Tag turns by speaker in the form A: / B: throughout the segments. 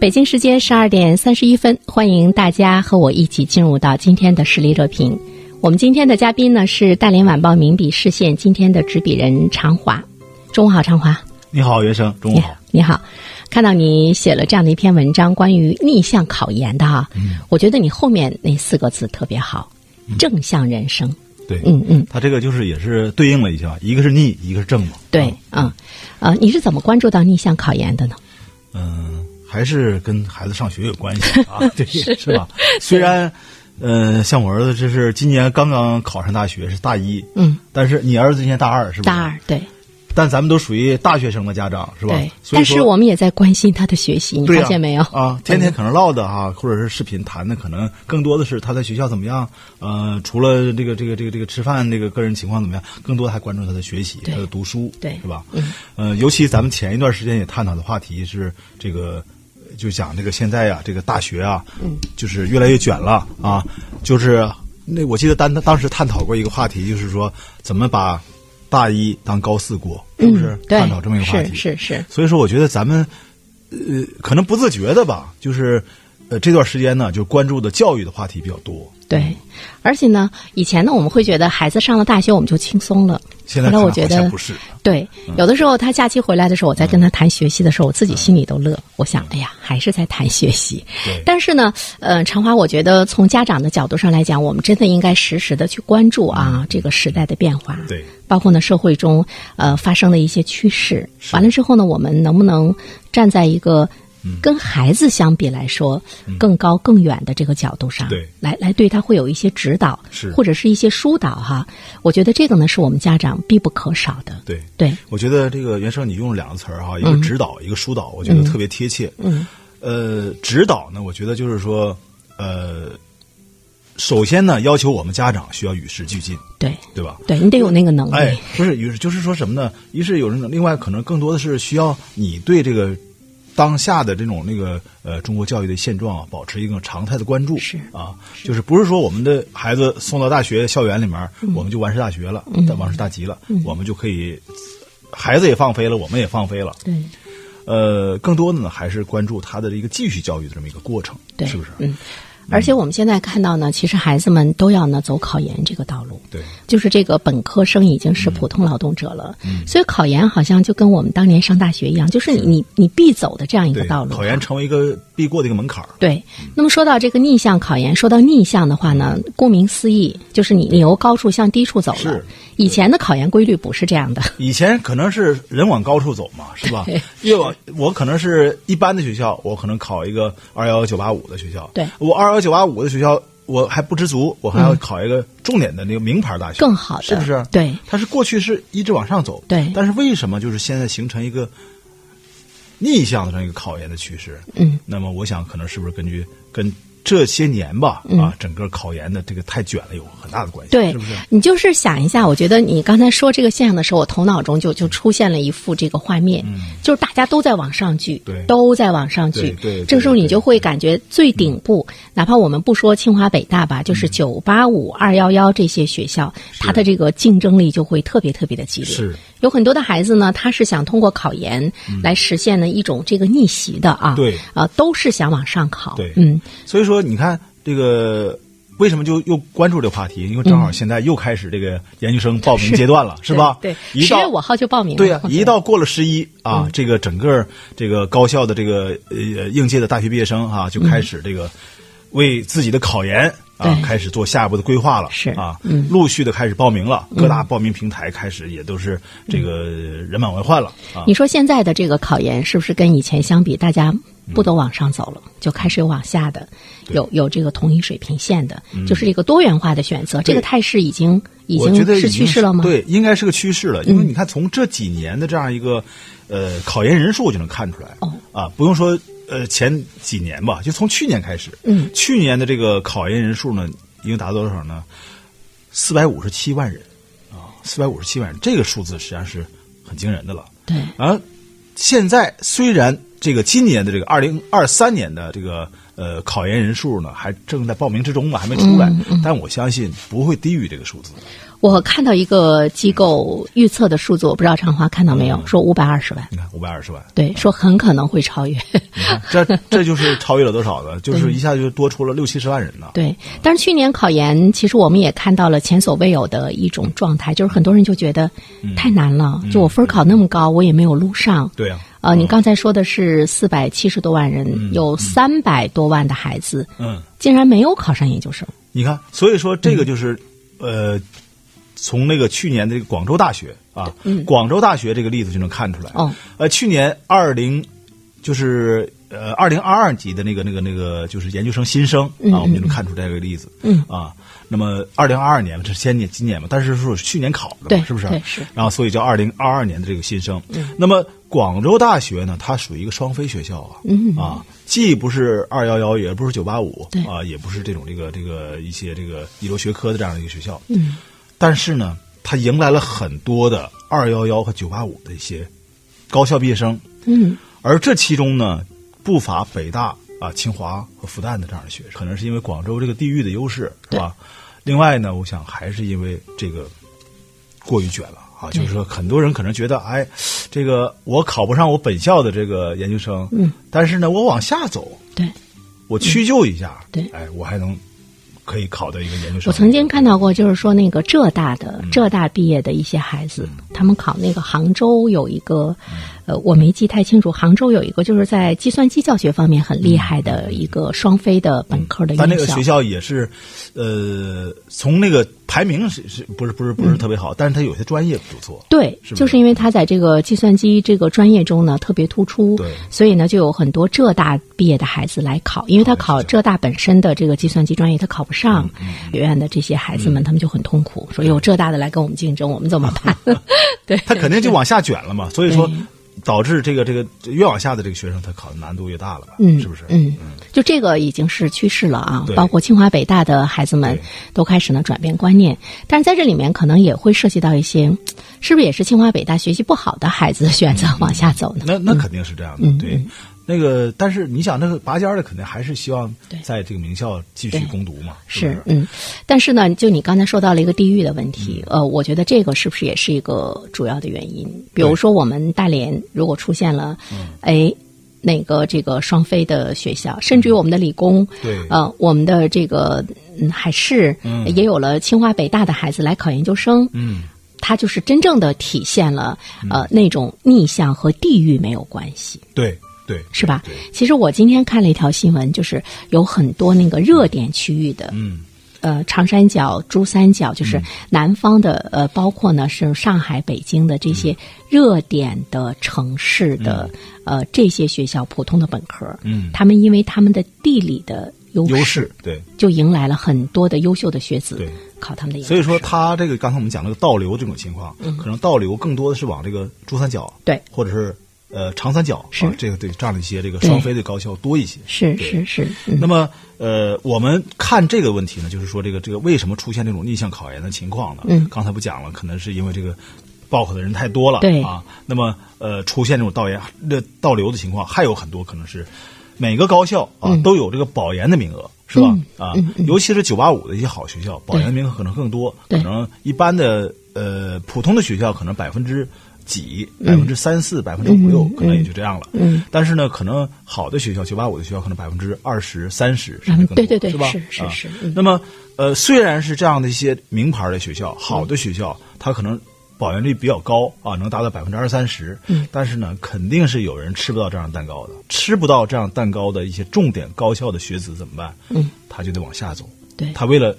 A: 北京时间十二点三十一分，欢迎大家和我一起进入到今天的实力热评。我们今天的嘉宾呢是大连晚报名笔视线今天的执笔人常华。中午好，常华。
B: 你好，袁生。中午好。
A: 你好，看到你写了这样的一篇文章，关于逆向考研的哈，
B: 嗯
A: 我觉得你后面那四个字特别好，正向人生。
B: 对，
A: 嗯嗯，
B: 他这个就是也是对应了一下，一个是逆，一个是正嘛。
A: 对，嗯，呃，你是怎么关注到逆向考研的呢？
B: 嗯，还是跟孩子上学有关系 啊，对，是吧？虽然，呃，像我儿子这是今年刚刚考上大学，是大一，
A: 嗯，
B: 但是你儿子今年大二是吧？
A: 大二，对
B: 但咱们都属于大学生的家长是吧？
A: 对，但是我们也在关心他的学习，你发现没有？
B: 啊，天天可能唠的哈，或者是视频谈的，可能更多的是他在学校怎么样。呃，除了这个这个这个这个吃饭这个个人情况怎么样，更多的还关注他的学习，
A: 对
B: 他的读书，
A: 对
B: 是吧？
A: 嗯。
B: 呃，尤其咱们前一段时间也探讨的话题是这个，就讲这个现在呀，这个大学啊，
A: 嗯，
B: 就是越来越卷了啊，就是那我记得当当时探讨过一个话题，就是说怎么把大一当高四过，是不是？探讨这么一个话题，
A: 是是是，
B: 所以说，我觉得咱们呃，可能不自觉的吧，就是呃这段时间呢，就关注的教育的话题比较多。
A: 对，而且呢，以前呢，我们会觉得孩子上了大学我们就轻松了。
B: 现在
A: 后来我觉得
B: 不是，
A: 对，有的时候他假期回来的时候，我在跟他谈学习的时候，我自己心里都乐。我想，哎呀，还是在谈学习。
B: 对
A: 但是呢，呃，长华，我觉得从家长的角度上来讲，我们真的应该实时的去关注啊这个时代的变化。
B: 对，
A: 包括呢社会中呃发生的一些趋势。完了之后呢，我们能不能站在一个
B: 嗯
A: 跟孩子相比来说更高更远的这个角度上，
B: 对
A: 来来对他会有一些指导，
B: 是
A: 或者是一些疏导哈。我觉得这个呢是我们家长必不可少的。
B: 对。
A: 对，
B: 我觉得这个袁生你用了两个词儿哈，一个指导，一个疏导，我觉得特别贴切。
A: 嗯，
B: 呃，指导呢，我觉得就是说，呃，首先呢，要求我们家长需要与时俱进，
A: 对，
B: 对吧？
A: 对你得有那个能力。
B: 哎，不是，于是就是说什么呢？一是有人，另外可能更多的是需要你对这个当下的这种那个呃中国教育的现状啊，保持一个常态的关注。
A: 是
B: 啊，就是不是说我们的孩子送到大学校园里面，
A: 嗯
B: 我们就完事大学了，完事大吉了，我们就可以，孩子也放飞了，我们也放飞了。
A: 对
B: 呃，更多的呢还是关注他的一个继续教育的这么一个过程，
A: 对，
B: 是不是？
A: 嗯。而且我们现在看到呢，其实孩子们都要呢走考研这个道路。
B: 对，
A: 就是这个本科生已经是普通劳动者了，
B: 嗯
A: 所以考研好像就跟我们当年上大学一样，就是你你你必走的这样一个道路。
B: 考研成为一个必过的一个门槛儿。
A: 对，那么说到这个逆向考研，说到逆向的话呢，顾名思义，就是你你由高处向低处走了
B: 是。
A: 以前的考研规律不是这样的，
B: 以前可能是人往高处走嘛，是吧
A: 对？
B: 越往我可能是一般的学校，我可能考一个二幺幺九八五的学校。
A: 对
B: 我二幺幺九八五的学校，我还不知足，我还要考一个重点的那个名牌大学，
A: 更好的
B: 是不是？
A: 对，
B: 它是过去是一直往上走，
A: 对
B: 但是为什么就是现在形成一个逆向的这样一个考研的趋势？
A: 嗯，
B: 那么我想可能是不是根据跟这些年吧，
A: 嗯。
B: 啊，整个考研的这个太卷了有很大的关系，
A: 对，
B: 是不是？
A: 你就是想一下，我觉得你刚才说这个现象的时候，我头脑中就就出现了一幅这个画面，就是大家都在往上聚，
B: 嗯对。
A: 都在往上聚，
B: 对
A: 这个时候你就会感觉最顶部，哪怕我们不说清华北大吧，就是
B: 嗯。
A: 九八五、二幺幺这些学校，它的这个竞争力就会特别特别的激烈。
B: 是
A: 有很多的孩子呢，他是想通过考研来实现呢一种这个逆袭的啊，
B: 嗯对
A: 啊、都是想往上考，
B: 对
A: 嗯，
B: 所以说，你看这个为什么就又关注这个话题？因为正好现在又开始这个研究生报名阶段了，是吧？
A: 对，十月五号就报名了，
B: 对呀、一到过了十一啊，
A: 嗯
B: 这个整个这个高校的这个呃应届的大学毕业生啊，就开始这个。为自己的考研啊开始做下一步的规划了，
A: 是
B: 啊，
A: 嗯。
B: 陆续的开始报名了，各大报名平台开始也都是这个人满为患了啊。
A: 你说现在的这个考研是不是跟以前相比，大家不都往上走了，就开始有往下的，有有这个同一水平线的，就是这个多元化的选择，这个态势已经已经是趋势了吗？，嗯
B: 对，应该是个趋势了，因为你看从这几年的这样一个呃考研人数就能看出来，
A: 哦。
B: 啊，不用说呃前几年吧，就从去年开始，
A: 嗯，
B: 去年的这个考研人数呢，已经达到多少呢？四百五十七万人啊，四百五十七万人，这个数字实际上是很惊人的了。
A: 对，
B: 而现在虽然这个今年的这个二零二三年的这个呃考研人数呢，还正在报名之中嘛，还没出来，
A: 嗯
B: 但我相信不会低于这个数字。
A: 我看到一个机构预测的数字，我不知道长华看到没有，说五百二十万，
B: 你看五百二十万，
A: 对，说很可能会超越。
B: 这这就是超越了多少呢？就是一下就多出了六七十万人呢。
A: 对，但是去年考研，其实我们也看到了前所未有的一种状态，就是很多人就觉得太难了，就我分考那么高，我也没有录上。
B: 对啊、
A: 呃，你刚才说的是四百七十多万人，有三百多万的孩子
B: 嗯，
A: 竟然没有考上研究生。
B: 你看，所以说这个就是、呃，从那个去年的这个广州大学啊，广州大学这个例子就能看出来。
A: 哦，
B: 呃，去年二零就是呃二零二二级的那个那个那个就是研究生新生
A: 嗯
B: 啊，我们就能看出这个例子。
A: 嗯
B: 啊，那么二零二二年这是先年今年嘛，但是说是去年考的嘛，是不是？然后所以叫二零二二年的这个新生。那么广州大学呢，它属于一个双非学校啊，
A: 嗯
B: 啊，既不是二幺幺，也不是九八五，啊，也不是这种这个这个一些这个一流学科的这样的一个学校。
A: 嗯，
B: 但是呢，它迎来了很多的二幺幺和九八五的一些高校毕业生，
A: 嗯，
B: 而这其中呢，不乏北大啊、清华和复旦的这样的学生，可能是因为广州这个地域的优势，是吧？另外呢，我想还是因为这个过于卷了啊，就是说很多人可能觉得，哎，这个我考不上我本校的这个研究生，
A: 嗯，
B: 但是呢，我往下走，
A: 对。
B: 我屈就一下，
A: 对。
B: 哎，我还能可以考的一个研究生。
A: 我曾经看到过，就是说那个浙大的
B: 嗯
A: 浙大毕业的一些孩子，他们考那个杭州有一个，呃，我没记太清楚，杭州有一个就是在计算机教学方面很厉害的一个双非的本科的院校
B: 但那个学。校也是，呃，从那个排名是是不是不是不是特别好，但是他有些专业不错。
A: 对，
B: 是是
A: 就是因为他在这个计算机这个专业中呢特别突出，
B: 对
A: 所以呢就有很多浙大毕业的孩子来考，因为他考浙大本身的这个计算机专业他考不上，
B: 嗯
A: 学院的这些孩子们他们就很痛苦，说有浙大的来跟我们竞争，我们怎么办？对，
B: 他肯定就往下卷了嘛，所以说导致这个这个越往下的这个学生，他考的难度越大了吧？
A: 嗯，
B: 是不是？
A: 嗯，就这个已经是趋势了啊，包括清华北大的孩子们都开始呢转变观念，但是在这里面可能也会涉及到一些，是不是也是清华北大学习不好的孩子选择往下走呢？
B: 那那肯定是这样的，
A: 嗯
B: 对。
A: 嗯
B: 那个，但是你想，那个拔尖的肯定还是希望在这个名校继续攻读嘛，不
A: 是，嗯，但是呢，就你刚才说到了一个地域的问题，
B: 嗯。
A: 呃，我觉得这个是不是也是一个主要的原因？比如说，我们大连如果出现了，
B: 嗯。
A: 哎，那个这个双非的学校，甚至于我们的理工，
B: 对。
A: 呃，我们的这个嗯海事，也有了清华北大的孩子来考研究生，
B: 嗯，
A: 它就是真正的体现了呃那种逆向和地域没有关系。
B: 对对，
A: 是吧，？其实我今天看了一条新闻，就是有很多那个热点区域的，
B: 嗯，
A: 呃，长三角、珠三角，就是南方的，呃，包括呢是上海、北京的这些热点的城市的，呃，这些学校普通的本科，
B: 嗯。
A: 他们因为他们的地理的优
B: 优势对。
A: 就迎来了很多的优秀的学子
B: 对。
A: 考他们的研
B: 所以说，他这个刚才我们讲那个倒流这种情况，嗯。可能倒流更多的是往这个珠三角，
A: 嗯对。
B: 或者是呃长三角，
A: 是
B: 啊、这个对这样的一些这个双非的高校多一些。
A: 是是是，嗯
B: 那么呃，我们看这个问题呢，就是说这个这个为什么出现这种逆向考研的情况呢？
A: 嗯
B: 刚才不讲了，可能是因为这个报考的人太多了，
A: 对
B: 啊。那么呃，出现这种倒研的倒流的情况，还有很多可能是每个高校啊、
A: 嗯
B: 都有这个保研的名额。是吧？
A: 嗯
B: 啊尤其是九八五的一些好学校，保研名额可能更多，可能一般的呃普通的学校可能百分之几、
A: 嗯
B: 百分之三四、百分之五六，可能也就这样了。
A: 嗯，
B: 但是呢，可能好的学校，九八五的学校可能百分之二十、三十甚至更多，
A: 对对对
B: 是吧？
A: 是是
B: 那么呃，虽然是这样的一些名牌的学校，好的学校，它可能保研率比较高啊，能达到百分之二三十。
A: 嗯，
B: 但是呢，肯定是有人吃不到这样蛋糕的，吃不到这样蛋糕的一些重点高校的学子怎么办？
A: 嗯，
B: 他就得往下走。
A: 对，
B: 他为了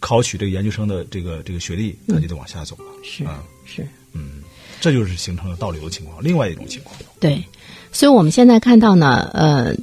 B: 考取这个研究生的这个这个学历，他就得往下走了。
A: 是
B: 啊，
A: 是，
B: 嗯，这就是形成了倒流的情况。另外一种情况，
A: 对，所以我们现在看到呢，呃，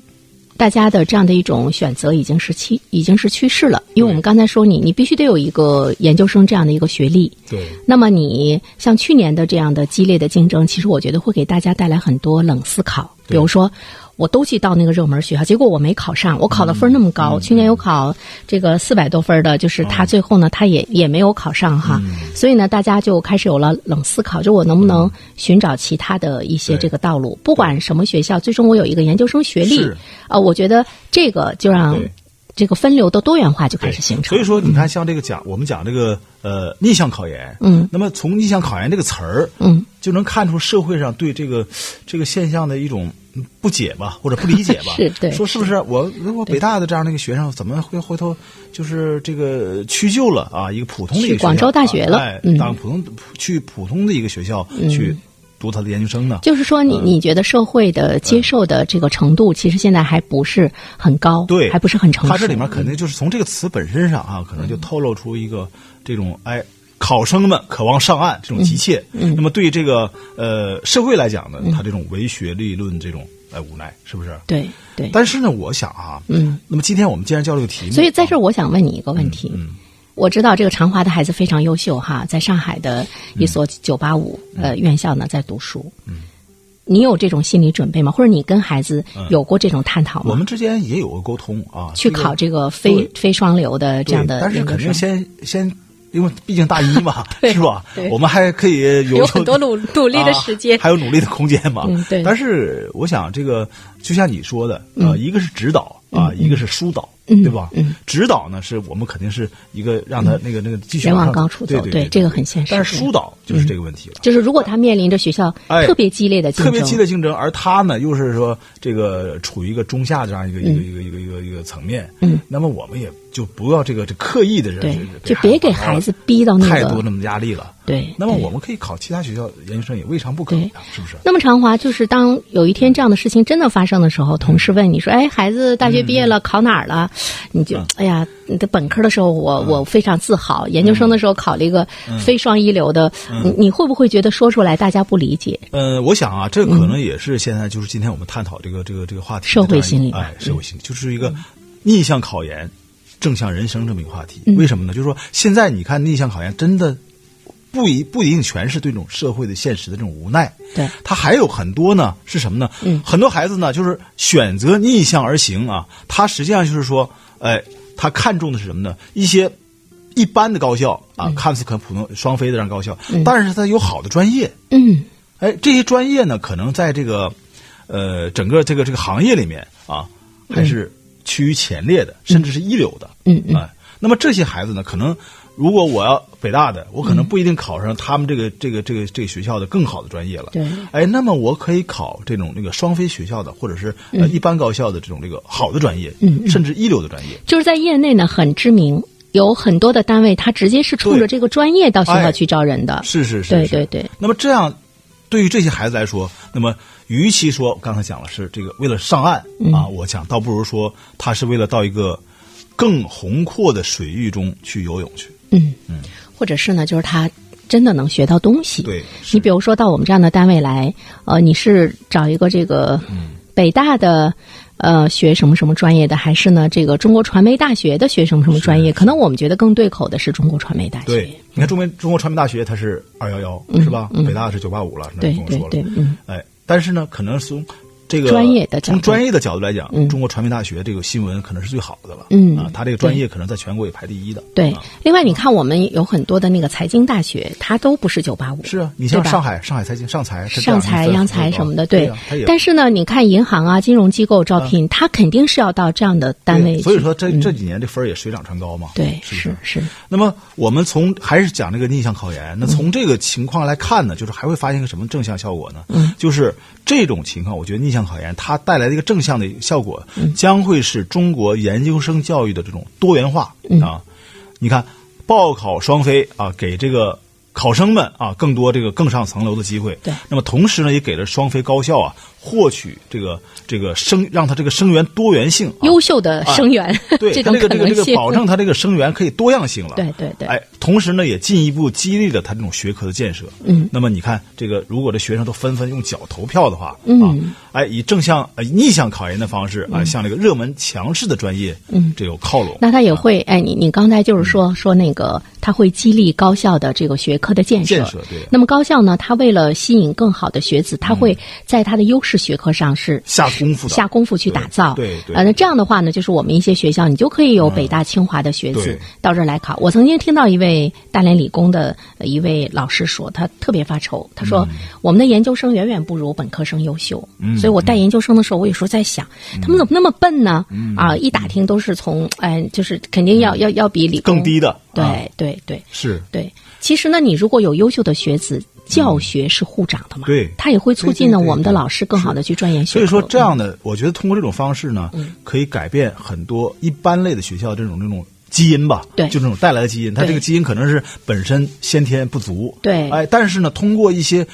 A: 大家的这样的一种选择已经是趋已经是趋势了，因为我们刚才说你你必须得有一个研究生这样的一个学历，
B: 对，
A: 那么你像去年的这样的激烈的竞争，其实我觉得会给大家带来很多冷思考，比如说。我都去到那个热门学校，结果我没考上，我考的分那么高。去年有考这个四百多分的，就是他最后呢，他也也没有考上哈。所以呢，大家就开始有了冷思考，就我能不能寻找其他的一些这个道路？不管什么学校，最终我有一个研究生学历啊，我觉得这个就让这个分流的多元化就开始形成。
B: 所以说，你看，像这个讲我们讲这个呃逆向考研，
A: 嗯，
B: 那么从逆向考研这个词儿，
A: 嗯，
B: 就能看出社会上对这个这个现象的一种。不解吧，或者不理解吧？
A: 是对，
B: 说是不是我如果北大的这样的一个学生，怎么会回头就是这个屈就了啊？一个普通的一个
A: 广州大学了，
B: 哎，当普通去普通的一个学校去读他的研究生呢？
A: 就是说，你你觉得社会的接受的这个程度，其实现在还不是很高，
B: 对，
A: 还不是很成熟。
B: 它这里面肯定就是从这个词本身上啊，可能就透露出一个这种哎。考生们渴望上岸这种急切，那么对这个呃社会来讲呢，他这种唯学历论这种呃无奈，是不是？
A: 对对。
B: 但是呢，我想啊，嗯，那么今天我们既然交这个题目，
A: 所以在这儿我想问你一个问题。
B: 嗯，
A: 我知道这个长华的孩子非常优秀哈，在上海的一所九八五呃院校呢在读书。
B: 嗯，
A: 你有这种心理准备吗？或者你跟孩子有过这种探讨吗？
B: 我们之间也有过沟通啊，
A: 去考这个非非双流的这样的，
B: 但是肯定先先。因为毕竟大一嘛，是吧？我们还可以
A: 有有很多努 努力的时间，
B: 还有努力的空间嘛。
A: 嗯，对。
B: 但是我想，这个就像你说的，呃，一个是指导啊，一个是疏导。对吧？
A: 嗯，
B: 指导呢，是我们肯定是一个让他那个那个继续
A: 往高处走，
B: 对
A: 这个很现实。
B: 但是疏导就是这个问题了，
A: 就是如果他面临着学校特别激烈的竞
B: 争，特别激烈竞争，而他呢又是说这个处于一个中下这样一个一个一个一个一个一个层面，
A: 嗯，
B: 那么我们也就不要这个这刻意的
A: 对，就别给孩子逼到那个
B: 太多那么压力了。
A: 对，
B: 那么我们可以考其他学校研究生也未尝不可呀，是不是？
A: 那么长华就是当有一天这样的事情真的发生的时候，同事问你说：“哎，孩子大学毕业了，考哪儿了？”你就哎呀，你的本科的时候我我非常自豪，研究生的时候考了一个非双一流的，你你会不会觉得说出来大家不理解？
B: 呃，我想啊，这可能也是现在就是今天我们探讨这个这个这个话题
A: 社会心理
B: 哎，社会心理就是一个逆向考研、正向人生这么一个话题。为什么呢？就是说现在你看逆向考研真的。不一不一定全是对这种社会的现实的这种无奈，
A: 对
B: 他还有很多呢，是什么呢？
A: 嗯，
B: 很多孩子呢，就是选择逆向而行啊，他实际上就是说，哎，他看重的是什么呢？一些一般的高校啊，看似可普通双非的这样高校，但是他有好的专业，
A: 嗯，
B: 哎，这些专业呢，可能在这个呃整个这个这个行业里面啊，还是趋于前列的，甚至是一流的，
A: 嗯嗯，
B: 哎，那么这些孩子呢，可能。如果我要北大的，我可能不一定考上他们这个这个这个这个学校的更好的专业了。
A: 对，
B: 哎，那么我可以考这种那个双非学校的，或者是呃一般高校的这种这个好的专业，
A: 嗯，
B: 甚至一流的专业。
A: 就是在业内呢很知名，有很多的单位，他直接是冲着这个专业到学校去招人的。
B: 是是是，
A: 对对对。
B: 那么这样，对于这些孩子来说，那么与其说刚才讲了是这个为了上岸啊，我想倒不如说他是为了到一个更宏阔的水域中去游泳去。
A: 嗯嗯。或者是呢，就是他真的能学到东西。
B: 对，
A: 你比如说到我们这样的单位来，呃，你是找一个这个北大的呃学什么什么专业的，还是呢这个中国传媒大学的学什么什么专业？可能我们觉得更对口的是中国传媒大学。
B: 对，你看中媒中国传媒大学它是二幺幺是吧？北大是九八五了，
A: 对对对，嗯，
B: 哎，但是呢，可能从这个
A: 专业的
B: 从专业的角度来讲，中国传媒大学这个新闻可能是最好的了。
A: 嗯
B: 啊，他这个专业可能在全国也排第一的。
A: 对，另外你看，我们有很多的那个财经大学，它都不是九八五。
B: 是啊，你像上海上海财经、上财、
A: 上财、央财什么的，
B: 对。
A: 但是呢，你看银行啊、金融机构招聘，它肯定是要到这样的单位。
B: 所以说，这这几年这分儿也水涨船高嘛。
A: 对，
B: 是
A: 是。
B: 那么我们从还是讲这个逆向考研，那从这个情况来看呢，就是还会发现一个什么正向效果呢？
A: 嗯，
B: 就是这种情况，我觉得逆向考研它带来的一个正向的效果，将会是中国研究生教育的这种多元化啊。你看，报考双非啊，给这个考生们啊更多这个更上层楼的机会。
A: 对
B: 那么同时呢，也给了双非高校啊获取这个这个生让他这个生源多元性、啊、
A: 优秀的生源、
B: 对
A: 这种
B: 它这个这个这个保证他这个生源可以多样性了。
A: 对对对。
B: 哎，同时呢，也进一步激励了他这种学科的建设。
A: 嗯，
B: 那么你看，这个如果这学生都纷纷用脚投票的话，
A: 嗯。
B: 啊，哎，以正向呃逆向考研的方式啊，向这个热门强势的专业，
A: 嗯。
B: 这有靠拢。
A: 那他也会，哎，你你刚才就是说、说那个，他会激励高校的这个学科的建设。
B: 建设对。
A: 那么高校呢，他为了吸引更好的学子，他会在他的优势学科上是
B: 下功夫的
A: 下功夫去打造。
B: 对
A: 呃，那这样的话呢，就是我们一些学校，你就可以有北大、清华的学子到这儿来考。我曾经听到一位大连理工的呃一位老师说，他特别发愁，他说、我们的研究生远远不如本科生优秀。
B: 嗯
A: 所以我带研究生的时候，我有时候在想，他们怎么那么笨呢？
B: 嗯
A: 啊，一打听都是从哎，就是肯定要要要比理工
B: 更低的
A: 对、
B: 啊
A: 对对
B: 是
A: 对。其实呢，你如果有优秀的学子，教学是护长的嘛，
B: 对
A: 他也会促进呢我们的老师更好的去钻研学科。
B: 所以说，这
A: 嗯
B: 样的，我觉得通过这种方式呢，可以改变很多一般类的学校这种这种基因吧，
A: 对。
B: 就这种带来的基因，它这个基因可能是本身先天不足，
A: 对。
B: 哎，但是呢，通过一些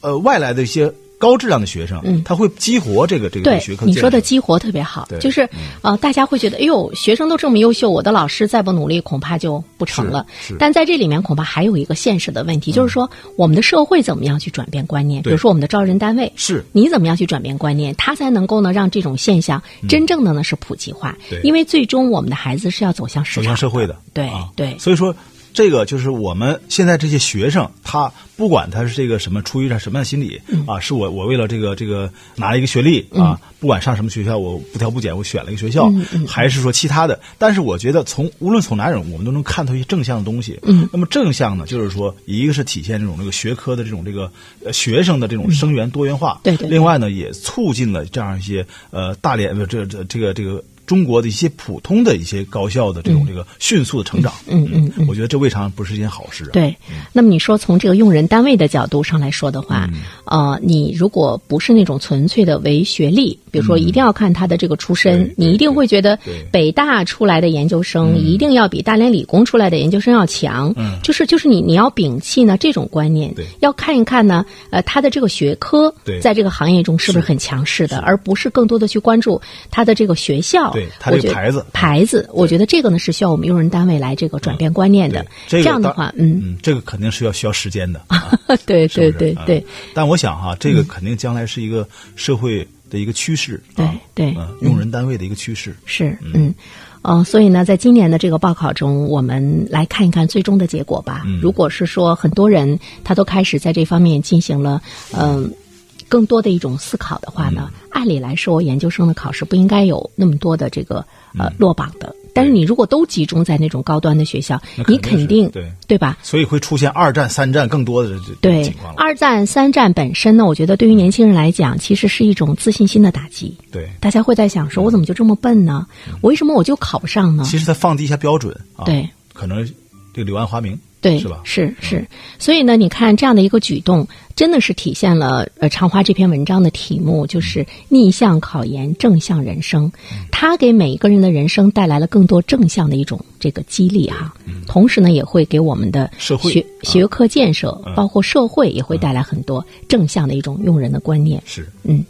B: 呃外来的一些高质量的学生，
A: 嗯。
B: 他会激活这个这个
A: 对
B: 学科，
A: 你说的激活特别好，就是呃，大家会觉得，哎呦，学生都这么优秀，我的老师再不努力，恐怕就不成了。但在这里面，恐怕还有一个现实的问题，就是说，我们的社会怎么样去转变观念？比如说，我们的招人单位
B: 是。
A: 你怎么样去转变观念，他才能够呢让这种现象真正的呢是普及化。
B: 对。
A: 因为最终我们的孩子是要走向市
B: 走向社会的，
A: 对
B: 啊。
A: 对。
B: 所以说。这个就是我们现在这些学生，他不管他是这个什么出于他什么样的心理、
A: 嗯
B: 啊，是我我为了这个这个拿一个学历啊，不管上什么学校，我不挑不拣，我选了一个学校，
A: 嗯
B: 还是说其他的，但是我觉得从无论从哪种，我们都能看到一些正向的东西。
A: 嗯，
B: 那么正向呢，就是说一个是体现这种这个学科的这种这个呃学生的这种生源多元化，另外呢，也促进了这样一些呃大连呃这这这个这个。中国的一些普通的一些高校的这种这个迅速的成长，
A: 嗯嗯嗯
B: 我觉得这未尝不是一件好事啊。
A: 对，那么你说从这个用人单位的角度上来说的话，
B: 嗯。
A: 呃，你如果不是那种纯粹的唯学历，比如说一定要看他的这个出身，
B: 对
A: 你一定会觉得北大出来的研究生一定要比大连理工出来的研究生要强，
B: 嗯。
A: 就是就是你你要摒弃呢这种观念
B: 对，
A: 要看一看呢，呃，他的这个学科在这个行业中是不是很强势的，而不是更多的去关注他的这个学校，
B: 对它这个牌子
A: 牌子，我觉得这个呢是需要我们用人单位来这个转变观念的，
B: 对，这个
A: 样的话，嗯。
B: 嗯，这个肯定是要需要时间的。啊
A: 对对对对，
B: 但我想哈，这个肯定将来是一个社会的一个趋势啊，
A: 对对
B: 嗯，用人单位的一个趋势。
A: 是嗯。呃，所以呢，在今年的这个报考中，我们来看一看最终的结果吧。
B: 嗯
A: 如果是说很多人他都开始在这方面进行了嗯、更多的一种思考的话呢，
B: 嗯
A: 按理来说，研究生的考试不应该有那么多的这个呃
B: 嗯
A: 落榜的。但是你如果都集中在那种高端的学校，你
B: 肯定是
A: 肯定
B: 对
A: 对吧？
B: 所以会出现二战、三战更多的
A: 对。二战、三战本身呢，我觉得对于年轻人来讲，其实是一种自信心的打击。
B: 对，
A: 大家会在想说，我怎么就这么笨呢？我为什么我就考不上呢？
B: 其实它放低一下标准啊，
A: 对，
B: 可能这个柳暗花明，
A: 对，
B: 是吧？
A: 是是，所以呢，你看这样的一个举动，真的是体现了呃长花这篇文章的题目，就是逆向考研，正向人生。它给每一个人的人生带来了更多正向的一种这个激励哈、同时呢，也会给我们的
B: 社会。
A: 学
B: 啊。
A: 学科建设，
B: 嗯。
A: 包括社会，也会带来很多正向的一种用人的观念。
B: 是，
A: 嗯，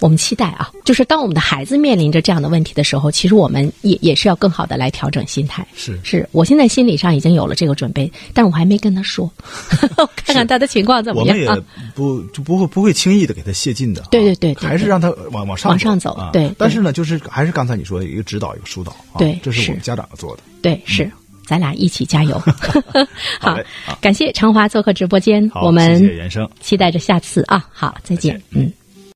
A: 我们期待啊，就是当我们的孩子面临着这样的问题的时候，其实我们也也是要更好的来调整心态。
B: 是
A: 是我现在心理上已经有了这个准备，但我还没跟他说，看看他的情况怎么样
B: 我们也？不就不会不会轻易的给他泄劲的啊，
A: 对对对对对
B: 还是让他往往上
A: 往上走
B: 啊。
A: 对对
B: 但是呢，就是还是刚才你说的一个指导一个疏导啊，
A: 对
B: 这是我们家长要做的。
A: 对，是，咱俩一起加油。好
B: 好，
A: 感谢长华做客直播间，
B: 好，
A: 我们
B: 谢谢袁生。
A: 期待着下次啊。好，再见
B: 再见。
A: 嗯。